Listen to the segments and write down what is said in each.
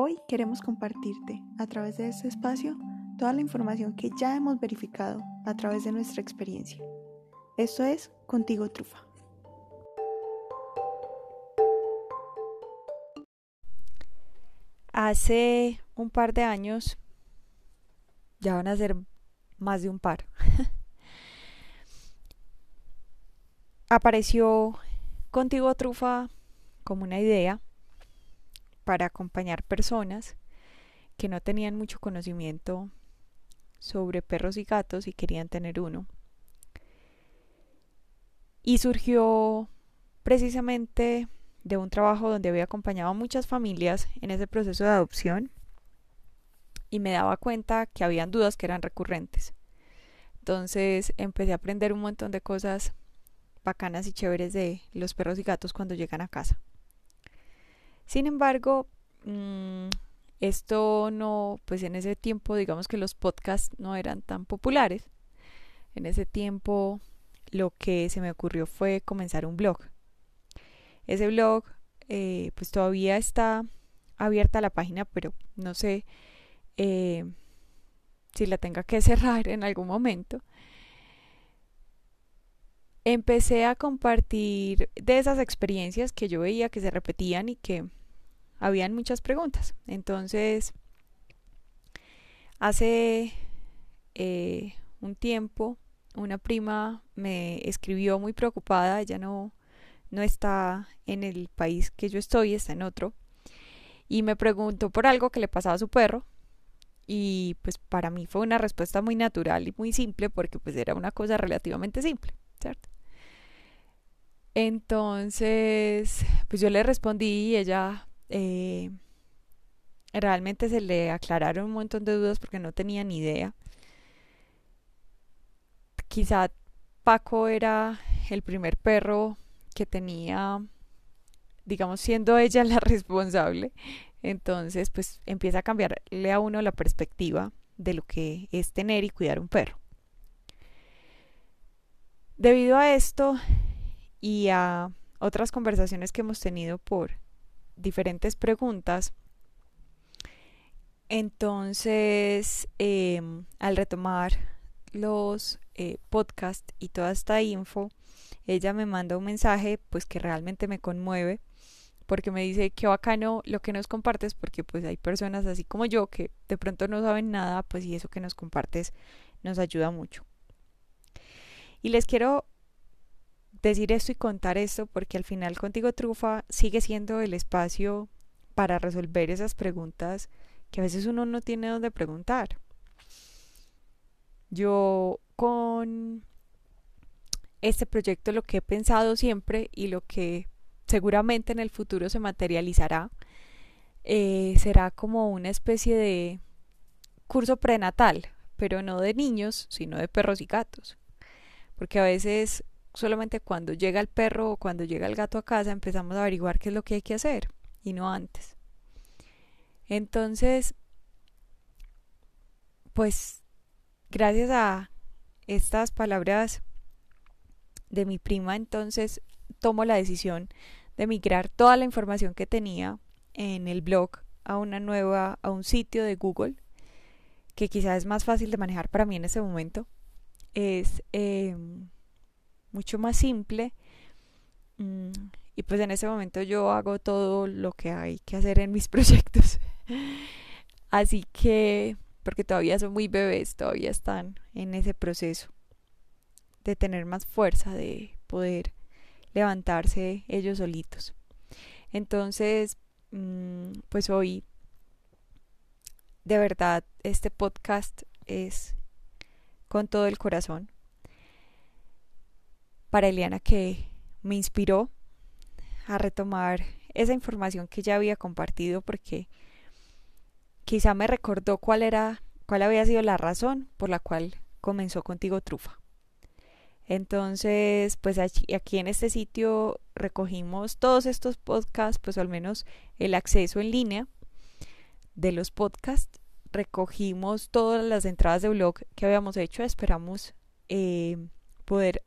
Hoy queremos compartirte a través de este espacio toda la información que ya hemos verificado a través de nuestra experiencia. Esto es Contigo Trufa. Hace un par de años, ya van a ser más de un par, apareció Contigo Trufa como una idea para acompañar personas que no tenían mucho conocimiento sobre perros y gatos y querían tener uno. Y surgió precisamente de un trabajo donde había acompañado a muchas familias en ese proceso de adopción y me daba cuenta que habían dudas que eran recurrentes. Entonces empecé a aprender un montón de cosas bacanas y chéveres de los perros y gatos cuando llegan a casa. Sin embargo, mm, esto no, pues en ese tiempo digamos que los podcasts no eran tan populares. En ese tiempo lo que se me ocurrió fue comenzar un blog. Ese blog eh, pues todavía está abierta la página, pero no sé eh, si la tenga que cerrar en algún momento. Empecé a compartir de esas experiencias que yo veía que se repetían y que habían muchas preguntas. Entonces, hace eh, un tiempo, una prima me escribió muy preocupada, ella no, no está en el país que yo estoy, está en otro, y me preguntó por algo que le pasaba a su perro. Y pues para mí fue una respuesta muy natural y muy simple porque pues era una cosa relativamente simple, ¿cierto? Entonces, pues yo le respondí y ella eh, realmente se le aclararon un montón de dudas porque no tenía ni idea. Quizá Paco era el primer perro que tenía, digamos, siendo ella la responsable. Entonces, pues empieza a cambiarle a uno la perspectiva de lo que es tener y cuidar un perro. Debido a esto y a otras conversaciones que hemos tenido por diferentes preguntas. Entonces, em, al retomar los eh, podcasts y toda esta info, ella me manda un mensaje pues que realmente me conmueve porque me dice que bacano lo que nos compartes porque pues hay personas así como yo que de pronto no saben nada pues y eso que nos compartes nos ayuda mucho. Y les quiero decir esto y contar esto porque al final contigo trufa sigue siendo el espacio para resolver esas preguntas que a veces uno no tiene donde preguntar. Yo con este proyecto lo que he pensado siempre y lo que seguramente en el futuro se materializará eh, será como una especie de curso prenatal, pero no de niños, sino de perros y gatos. Porque a veces solamente cuando llega el perro o cuando llega el gato a casa empezamos a averiguar qué es lo que hay que hacer y no antes. Entonces, pues gracias a estas palabras de mi prima, entonces tomo la decisión de migrar toda la información que tenía en el blog a una nueva, a un sitio de Google, que quizás es más fácil de manejar para mí en ese momento. Es eh, mucho más simple. Mm, y pues en ese momento yo hago todo lo que hay que hacer en mis proyectos. Así que, porque todavía son muy bebés, todavía están en ese proceso de tener más fuerza, de poder levantarse ellos solitos. Entonces, mm, pues hoy, de verdad, este podcast es con todo el corazón para Eliana que me inspiró a retomar esa información que ya había compartido porque quizá me recordó cuál era cuál había sido la razón por la cual comenzó contigo Trufa. Entonces, pues aquí, en este sitio recogimos todos estos podcasts, pues al menos el acceso en línea de los podcasts. Recogimos todas las entradas de blog que habíamos hecho. Esperamos eh, poder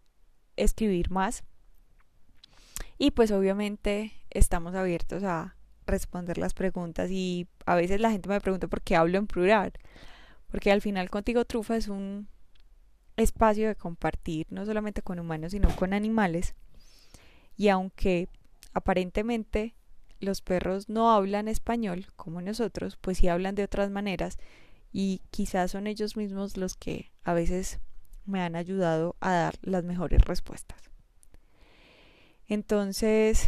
escribir más. Y pues obviamente estamos abiertos a responder las preguntas y a veces la gente me pregunta por qué hablo en plural, porque al final contigo trufa es un espacio de compartir no solamente con humanos sino con animales y aunque aparentemente los perros no hablan español como nosotros, pues sí hablan de otras maneras y quizás son ellos mismos los que a veces me han ayudado a dar las mejores respuestas. Entonces,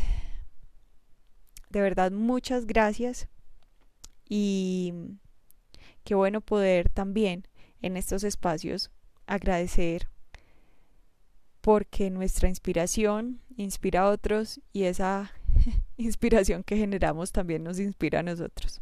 de verdad, muchas gracias y qué bueno poder también en estos espacios agradecer porque nuestra inspiración inspira a otros y esa inspiración que generamos también nos inspira a nosotros.